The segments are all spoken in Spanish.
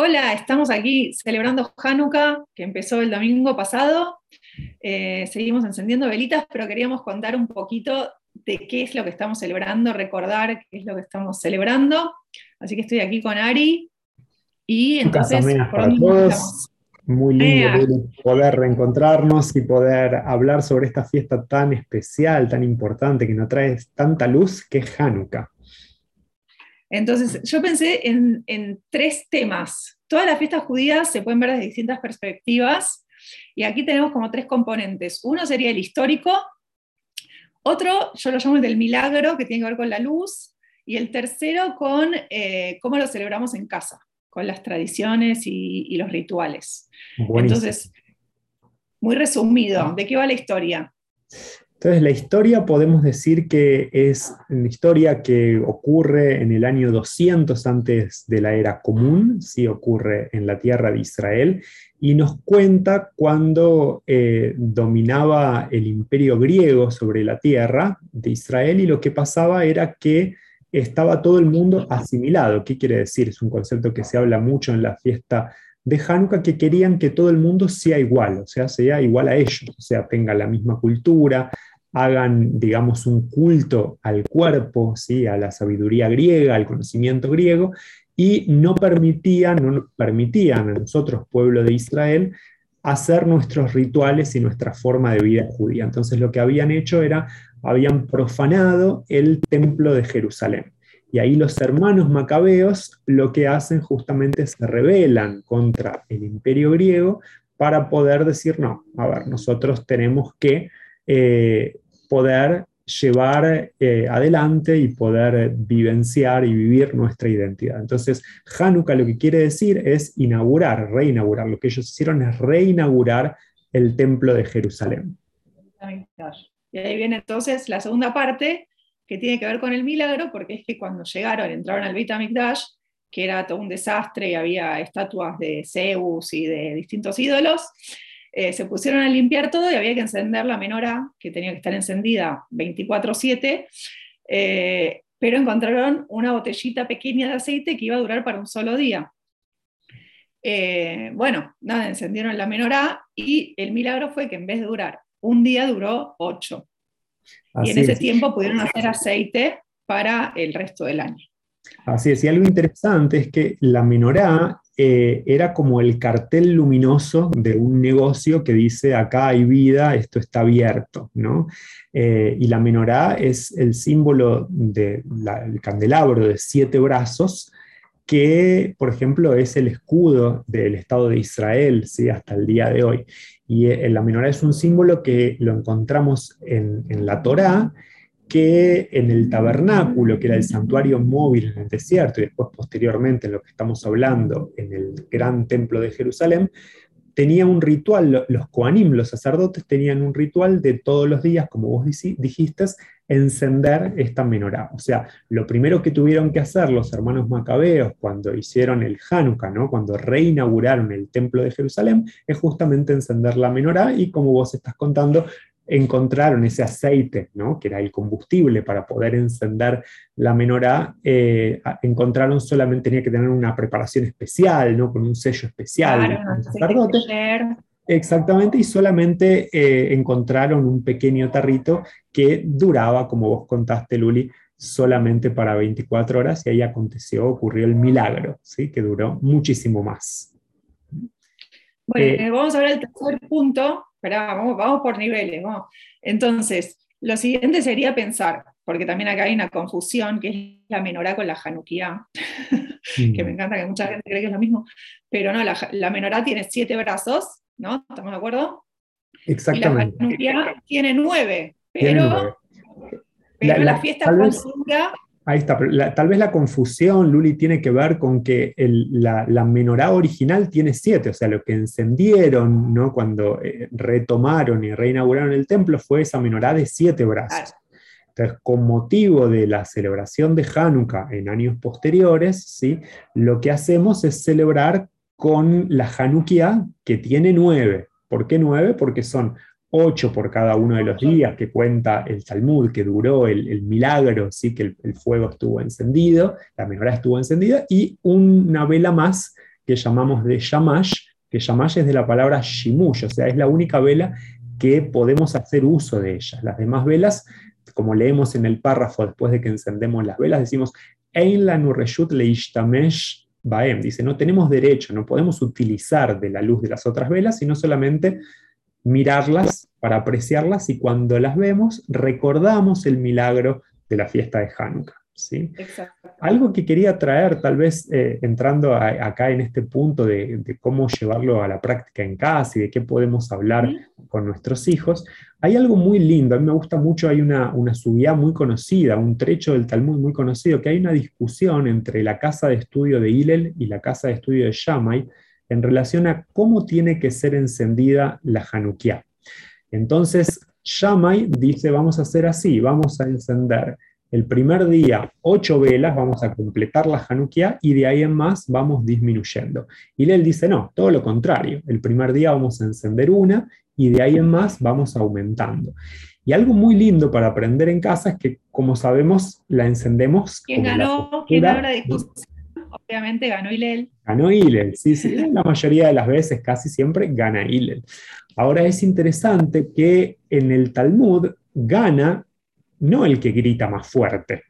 Hola, estamos aquí celebrando Hanukkah, que empezó el domingo pasado. Eh, seguimos encendiendo velitas, pero queríamos contar un poquito de qué es lo que estamos celebrando, recordar qué es lo que estamos celebrando. Así que estoy aquí con Ari. Y entonces, para todos. Muy lindo poder reencontrarnos y poder hablar sobre esta fiesta tan especial, tan importante, que nos trae tanta luz, que es Hanukkah. Entonces, yo pensé en, tres temas. Todas las fiestas judías se pueden ver desde distintas perspectivas y aquí tenemos como tres componentes. Uno sería el histórico, otro yo lo llamo el del milagro, que tiene que ver con la luz, y el tercero con eh, cómo lo celebramos en casa, con las tradiciones y, los rituales. Entonces, muy resumido, ¿de qué va la historia? Entonces, la historia podemos decir que es una historia que ocurre en el año 200 antes de la era común, sí ocurre en la tierra de Israel, y nos cuenta cuando eh, dominaba el imperio griego sobre la tierra de Israel y lo que pasaba era que estaba todo el mundo asimilado. ¿Qué quiere decir? Es un concepto que se habla mucho en la fiesta de Hanukkah que querían que todo el mundo sea igual, o sea, sea igual a ellos, o sea, tenga la misma cultura, hagan, digamos, un culto al cuerpo, ¿sí? a la sabiduría griega, al conocimiento griego, y no permitían, no permitían a nosotros, pueblo de Israel, hacer nuestros rituales y nuestra forma de vida judía. Entonces lo que habían hecho era, habían profanado el templo de Jerusalén. Y ahí los hermanos macabeos lo que hacen justamente se rebelan contra el imperio griego para poder decir, no, a ver, nosotros tenemos que eh, poder llevar eh, adelante y poder vivenciar y vivir nuestra identidad. Entonces, Hanukkah lo que quiere decir es inaugurar, reinaugurar. Lo que ellos hicieron es reinaugurar el templo de Jerusalén. Y ahí viene entonces la segunda parte que tiene que ver con el milagro, porque es que cuando llegaron, entraron al Beit HaMikdash, que era todo un desastre y había estatuas de Zeus y de distintos ídolos, eh, se pusieron a limpiar todo y había que encender la menora, que tenía que estar encendida 24/7, eh, pero encontraron una botellita pequeña de aceite que iba a durar para un solo día. Eh, bueno, nada, encendieron la menora y el milagro fue que en vez de durar un día, duró ocho. y en ese tiempo pudieron hacer aceite para el resto del año. Así es, y algo interesante es que la menorá eh, era como el cartel luminoso de un negocio que dice acá hay vida, esto está abierto, ¿no? Eh, y la menorá es el símbolo del candelabro de siete brazos, que, por ejemplo, es el escudo del Estado de Israel, ¿sí? hasta el día de hoy. Y eh, la menorá es un símbolo que lo encontramos en, en la Torá, que en el tabernáculo, que era el santuario móvil en el desierto, y después posteriormente en lo que estamos hablando, en el gran templo de Jerusalén, tenía un ritual, los Koanim, los sacerdotes, tenían un ritual de todos los días, como vos dijiste, encender esta menorá. O sea, lo primero que tuvieron que hacer los hermanos macabeos cuando hicieron el Hanukkah, ¿no? cuando reinauguraron el templo de Jerusalén, es justamente encender la menorá y como vos estás contando, encontraron ese aceite, ¿no? que era el combustible para poder encender la menorá, eh, encontraron solamente, tenía que tener una preparación especial, ¿no? con un sello especial. Exactamente, y solamente eh, encontraron un pequeño tarrito que duraba, como vos contaste, Luli, solamente para 24 horas y ahí aconteció, ocurrió el milagro, ¿sí? que duró muchísimo más. Bueno, eh, vamos a ver el tercer punto, vamos, por niveles. Entonces, lo siguiente sería pensar, porque también acá hay una confusión, que es la menorá con la januquía, que me encanta que mucha gente cree que es lo mismo, pero no, la, menorá tiene siete brazos, ¿no? ¿Estamos de acuerdo? Exactamente. Y la januquía tiene nueve, pero, la, fiesta dura Ahí está, tal vez la confusión, Luli, tiene que ver con que la, menorá original tiene siete, o sea, lo que encendieron ¿no? cuando eh, retomaron y reinauguraron el templo fue esa menorá de siete brazos. Entonces, con motivo de la celebración de Hanukkah en años posteriores, ¿sí? lo que hacemos es celebrar con la Hanukkah que tiene nueve. ¿Por qué nueve? Porque son ocho por cada uno de los días que cuenta el Talmud, que duró el, milagro, ¿sí? que el, fuego estuvo encendido, la menorá estuvo encendida, y una vela más que llamamos de Shamash, que Shamash es de la palabra Shimush, o sea, es la única vela que podemos hacer uso de ella. Las demás velas, como leemos en el párrafo después de que encendemos las velas, decimos, Ein la leishtamesh baem. Dice, no tenemos derecho, no podemos utilizar de la luz de las otras velas, sino solamente mirarlas para apreciarlas y cuando las vemos recordamos el milagro de la fiesta de Hanukkah. ¿sí? Algo que quería traer, tal vez eh, entrando acá en este punto de, cómo llevarlo a la práctica en casa y de qué podemos hablar con nuestros hijos, hay algo muy lindo, a mí me gusta mucho, hay una, una subida muy conocida, un trecho del Talmud muy conocido, que hay una discusión entre la casa de estudio de Hillel y la casa de estudio de Shammai en relación a cómo tiene que ser encendida la Hanukkah. Entonces, Shammai dice, vamos a hacer así, vamos a encender el primer día ocho velas, vamos a completar la Hanukkah y de ahí en más vamos disminuyendo. Y él dice, no, todo lo contrario, el primer día vamos a encender una y de ahí en más vamos aumentando. Y algo muy lindo para aprender en casa es que, como sabemos, la encendemos. ¿Quién ganó? ¿Quién ganó discusión? Obviamente ganó Hillel. Ganó Hillel, sí, sí. La mayoría de las veces, casi siempre, gana Hillel. Ahora es interesante que en el Talmud gana no el que grita más fuerte,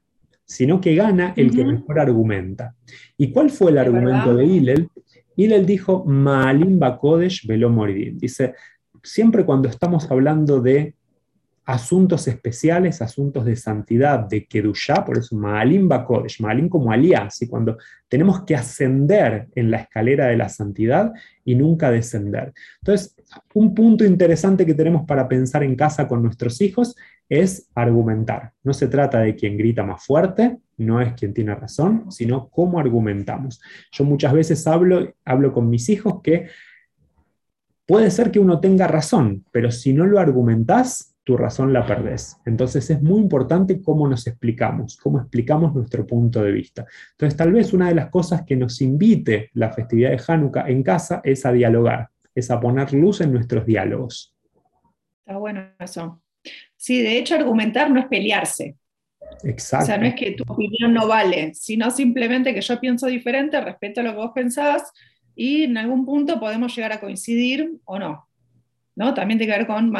sino que gana el que mejor argumenta. ¿Y cuál fue el argumento de Hillel? Hillel dijo, Maalim Bakodesh velo Dice, siempre cuando estamos hablando de asuntos especiales, asuntos de santidad, de Kedushá, por eso Maalim Bakodesh, Maalim como alianza, y cuando tenemos que ascender en la escalera de la santidad y nunca descender. Entonces, un punto interesante que tenemos para pensar en casa con nuestros hijos es argumentar. No se trata de quien grita más fuerte, no es quien tiene razón, sino cómo argumentamos. Yo muchas veces hablo, hablo con mis hijos que puede ser que uno tenga razón, pero si no lo argumentás, tu razón la perdés. Entonces es muy importante cómo nos explicamos, cómo explicamos nuestro punto de vista. Entonces tal vez una de las cosas que nos invite la festividad de Hanukkah en casa es a dialogar, es a poner luz en nuestros diálogos. Está bueno eso. Sí, de hecho argumentar no es pelearse. Exacto. O sea, no es que tu opinión no vale, sino simplemente que yo pienso diferente, respeto lo que vos pensás y en algún punto podemos llegar a coincidir o no. ¿no? También tiene que ver con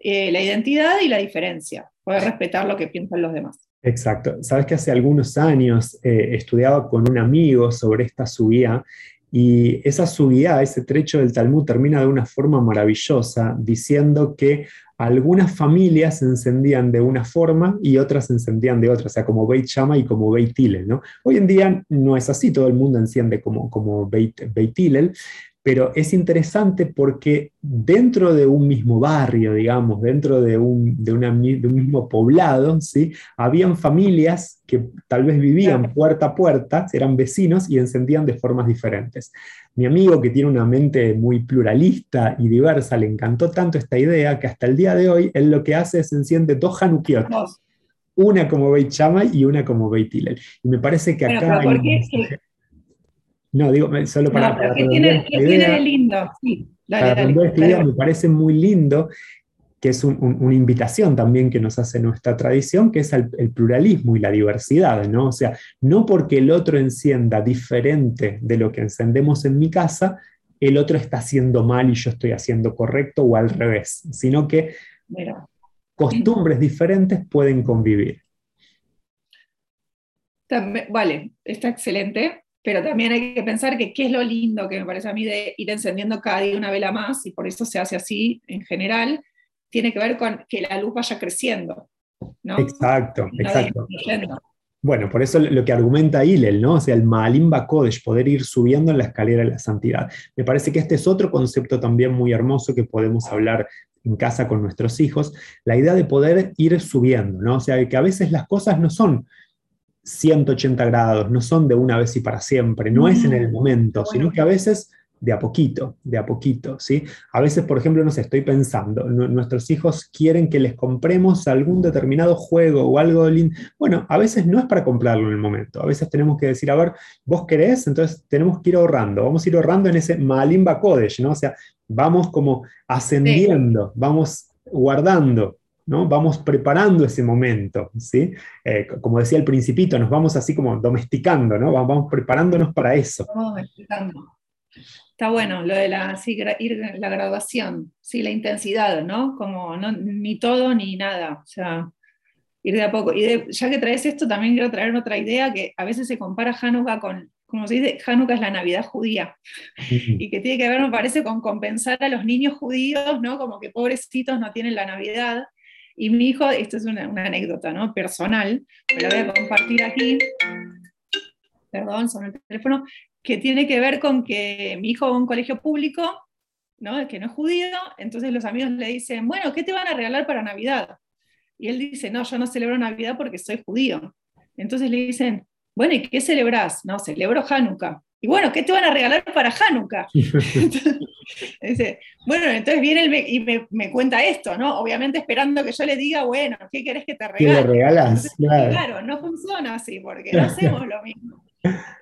eh, la identidad y la diferencia, poder respetar lo que piensan los demás. Exacto. Sabes que hace algunos años eh, estudiaba con un amigo sobre esta subida y esa subida, ese trecho del Talmud termina de una forma maravillosa diciendo que algunas familias se encendían de una forma y otras se encendían de otra, o sea, como Beit Shama y como Beit Hillel, ¿no? Hoy en día no es así, todo el mundo enciende como, como Beit, Beit pero es interesante porque dentro de un mismo barrio, digamos, dentro de un, de, un mismo poblado, ¿sí? habían familias que tal vez vivían puerta a puerta, eran vecinos y encendían de formas diferentes. Mi amigo, que tiene una mente muy pluralista y diversa, le encantó tanto esta idea que hasta el día de hoy él lo que hace es enciende dos Hanukiot. Una como Beit Shammai y una como Beit Hillel. Y me parece que acá... No, digo, solo para... No, ¿qué tiene, de lindo? Sí, dale, me parece muy lindo, que es una invitación también que nos hace nuestra tradición, que es el, pluralismo y la diversidad, ¿no? O sea, no porque el otro encienda diferente de lo que encendemos en mi casa, el otro está haciendo mal y yo estoy haciendo correcto o al revés, sino que costumbres diferentes pueden convivir. vale, está excelente pero también hay que pensar que qué es lo lindo que me parece a mí de ir encendiendo cada día una vela más, y por eso se hace así en general, tiene que ver con que la luz vaya creciendo. ¿no? Exacto, exacto. Bueno, por eso lo que argumenta Hillel, ¿no? O sea, el Maalimba Kodesh, poder ir subiendo en la escalera de la santidad. Me parece que este es otro concepto también muy hermoso que podemos hablar en casa con nuestros hijos, la idea de poder ir subiendo, ¿no? O sea, que a veces las cosas no son 180 grados, no son de una vez y para siempre, no es en el momento, sino que a veces de a poquito, de a poquito, ¿sí? A veces, por ejemplo, no sé, estoy pensando, nuestros hijos quieren que les compremos algún determinado juego o algo lindo. Bueno, a veces no es para comprarlo en el momento, a veces tenemos que decir, a ver, vos querés, entonces tenemos que ir ahorrando, vamos a ir ahorrando en ese Malimba Kodesh, ¿no? O sea, vamos como ascendiendo, vamos guardando ¿no? Vamos preparando ese momento, ¿sí? Eh, como decía el principito, nos vamos así como domesticando, ¿no? Vamos preparándonos para eso. Vamos domesticando. Está bueno lo de la, ir, la graduación, sí, la intensidad, ¿no? Como no, ni todo ni nada, o sea, ir de a poco. Y ya que traes esto, también quiero traer otra idea que a veces se compara Hanukkah con, como se dice, Hanukkah es la Navidad judía, y que tiene que ver, me parece, con compensar a los niños judíos, ¿no? Como que pobrecitos no tienen la Navidad. Y mi hijo, esto es una, anécdota, ¿no? Personal, me la voy a compartir aquí. Perdón, son el teléfono que tiene que ver con que mi hijo va a un colegio público, ¿no? que no es judío, entonces los amigos le dicen, bueno, ¿qué te van a regalar para Navidad? Y él dice, no, yo no celebro Navidad porque soy judío. Entonces le dicen, bueno, ¿y qué celebras? No, celebro Hanukkah. Y bueno, ¿qué te van a regalar para Hanukkah? dice, bueno, entonces viene y me, cuenta esto, ¿no? Obviamente esperando que yo le diga, bueno, ¿qué querés que te regale? ¿Qué le regalas? claro, no funciona así, porque no hacemos lo mismo.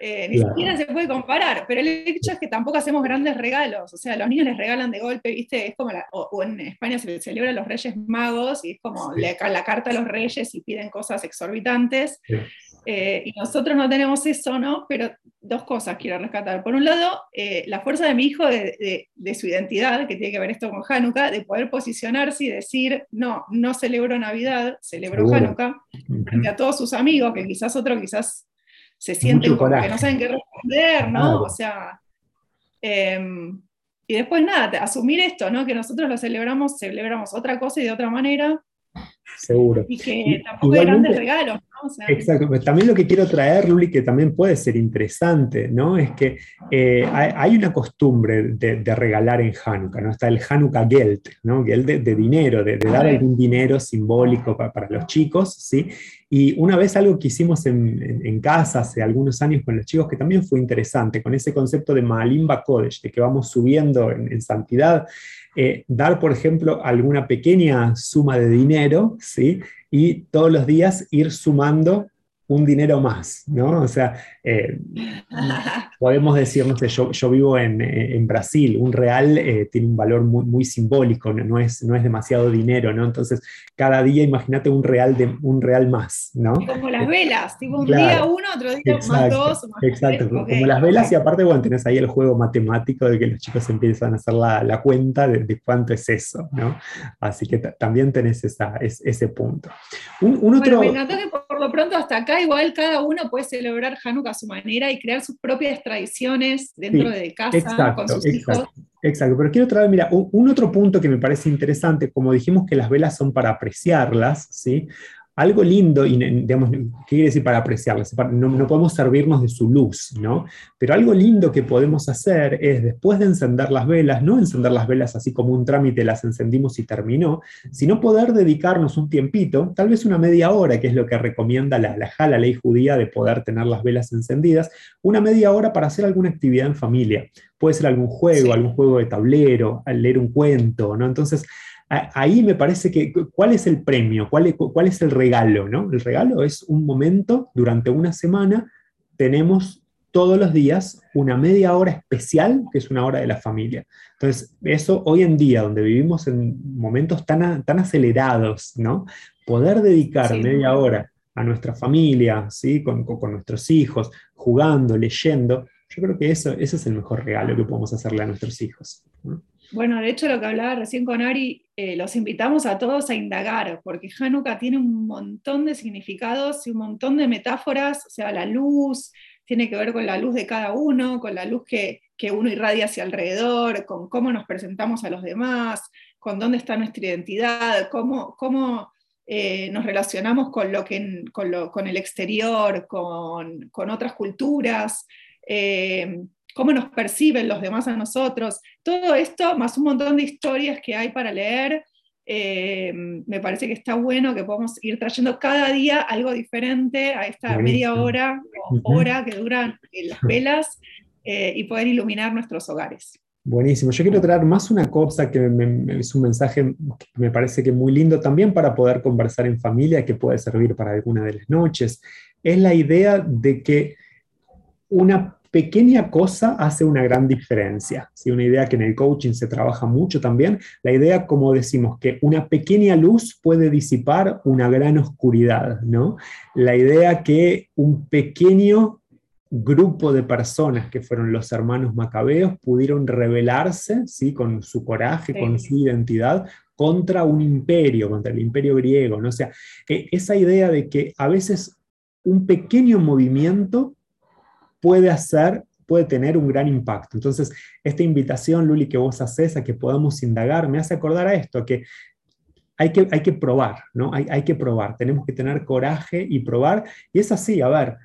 Eh, ni siquiera se puede comparar, pero el hecho es que tampoco hacemos grandes regalos, o sea, los niños les regalan de golpe, ¿viste? Es como, o, en España se celebran los Reyes Magos y es como la, carta a los Reyes y piden cosas exorbitantes. Eh, y nosotros no tenemos eso, ¿no? Pero dos cosas quiero rescatar. Por un lado, eh, la fuerza de mi hijo de, de, su identidad, que tiene que ver esto con Hanukkah, de poder posicionarse y decir, no, no celebro Navidad, celebro Hanukkah, frente a todos sus amigos, que quizás otro quizás se sienten como que no saben qué responder, ¿no? O sea, em, y después nada, asumir esto, ¿no? Que nosotros lo celebramos, celebramos otra cosa y de otra manera, Seguro. Y que tampoco hay grandes regalos, ¿no? exacto. Pues también lo que quiero traer, Luli, que también puede ser interesante, ¿no? Es que eh, hay, una costumbre de, regalar en Hanukkah, ¿no? Está el Hanukkah Geld, ¿no? Geld de, dinero, de, dar algún dinero simbólico para, los chicos, ¿sí? Y una vez algo que hicimos en, casa hace algunos años con los chicos, que también fue interesante, con ese concepto de Malimba Kodesh, de que vamos subiendo en santidad, eh, dar, por ejemplo, alguna pequeña suma de dinero, ¿sí? Y todos los días ir sumando un dinero más, ¿no? O sea, eh, podemos decir, no sé, yo, yo vivo en, en, Brasil, un real eh, tiene un valor muy, muy simbólico, ¿no? es, no es demasiado dinero, ¿no? Entonces, cada día imagínate un real, de, un real más, ¿no? Como las velas, tipo un día uno, otro día más dos. Más exacto, como las velas y aparte, bueno, tenés ahí el juego matemático de que los chicos empiezan a hacer la, la cuenta de, cuánto es eso, ¿no? Así que también tenés esa, ese punto. Un, otro... me encantó que por lo pronto hasta acá igual cada uno puede celebrar Hanukkah a su manera y crear sus propias tradiciones dentro de casa con sus hijos. Exacto, pero quiero traer, mira, un, otro punto que me parece interesante, como dijimos que las velas son para apreciarlas, ¿sí? Algo lindo, y digamos, ¿qué quiere decir para apreciarlas? No, no, podemos servirnos de su luz, ¿no? Pero algo lindo que podemos hacer es, después de encender las velas, no encender las velas así como un trámite, las encendimos y terminó, sino poder dedicarnos un tiempito, tal vez una media hora, que es lo que recomienda la, la, la ley judía de poder tener las velas encendidas, una media hora para hacer alguna actividad en familia. Puede ser algún juego, algún juego de tablero, leer un cuento, ¿no? Entonces, ahí me parece que, ¿cuál es el premio? ¿Cuál es, cuál es el regalo? ¿no? El regalo es un momento, durante una semana, tenemos todos los días una media hora especial, que es una hora de la familia. Entonces, eso hoy en día, donde vivimos en momentos tan, tan acelerados, ¿no? Poder dedicar media hora a nuestra familia, ¿sí? Con, con, nuestros hijos, jugando, leyendo, yo creo que eso, ese es el mejor regalo que podemos hacerle a nuestros hijos. Bueno, de hecho lo que hablaba recién con Ari, eh, los invitamos a todos a indagar, porque Hanukkah tiene un montón de significados y un montón de metáforas, o sea, la luz tiene que ver con la luz de cada uno, con la luz que, uno irradia hacia alrededor, con cómo nos presentamos a los demás, con dónde está nuestra identidad, cómo, cómo eh, nos relacionamos con, lo que, con, el exterior, con, otras culturas. Eh, cómo nos perciben los demás a nosotros, todo esto, más un montón de historias que hay para leer, eh, me parece que está bueno que podamos ir trayendo cada día algo diferente a esta media hora o hora que duran las velas eh, y poder iluminar nuestros hogares. Buenísimo. Yo quiero traer más una cosa que es un mensaje que me parece que muy lindo también para poder conversar en familia, que puede servir para alguna de las noches. Es la idea de que una pequeña cosa hace una gran diferencia. ¿sí? Una idea que en el coaching se trabaja mucho también. La idea, como decimos, que una pequeña luz puede disipar una gran oscuridad. ¿no? La idea que un pequeño grupo de personas que fueron los hermanos macabeos pudieron rebelarse ¿sí? con su coraje, con su identidad, contra un imperio, contra el imperio griego. ¿no? O sea, esa idea de que a veces un pequeño movimiento puede hacer, puede tener un gran impacto. Entonces, esta invitación, Luli, que vos haces a que podamos indagar, me hace acordar a esto, que hay que, hay que probar, ¿no? Hay, hay que probar, tenemos que tener coraje y probar. Y es así, a ver,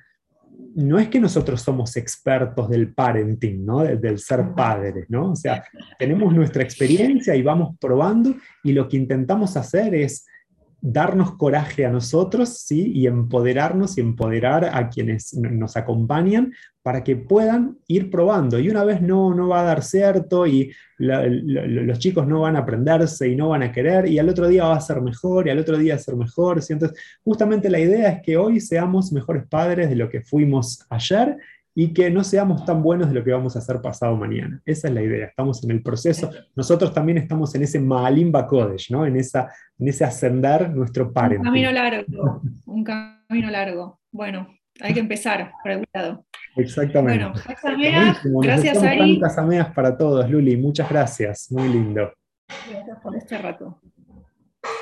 no es que nosotros somos expertos del parenting, ¿no? Del ser padres, ¿no? O sea, tenemos nuestra experiencia y vamos probando y lo que intentamos hacer es darnos coraje a nosotros, ¿sí? Y empoderarnos y empoderar a quienes nos acompañan para que puedan ir probando. Y una vez no, no va a dar cierto y los chicos no van a aprenderse y no van a querer y al otro día va a ser mejor y al otro día va a ser mejor. Entonces, justamente la idea es que hoy seamos mejores padres de lo que fuimos ayer y que no seamos tan buenos de lo que vamos a hacer pasado mañana. Esa es la idea, estamos en el proceso. Nosotros también estamos en ese Maalimba Kodesh, ¿no? en, esa, en ese ascender nuestro padre. Un camino largo, un camino largo. Bueno, hay que empezar por algún lado. Exactamente. Bueno, gracias Ari. Tantas ameas para todos, Luli, muchas gracias, muy lindo. Gracias por este rato.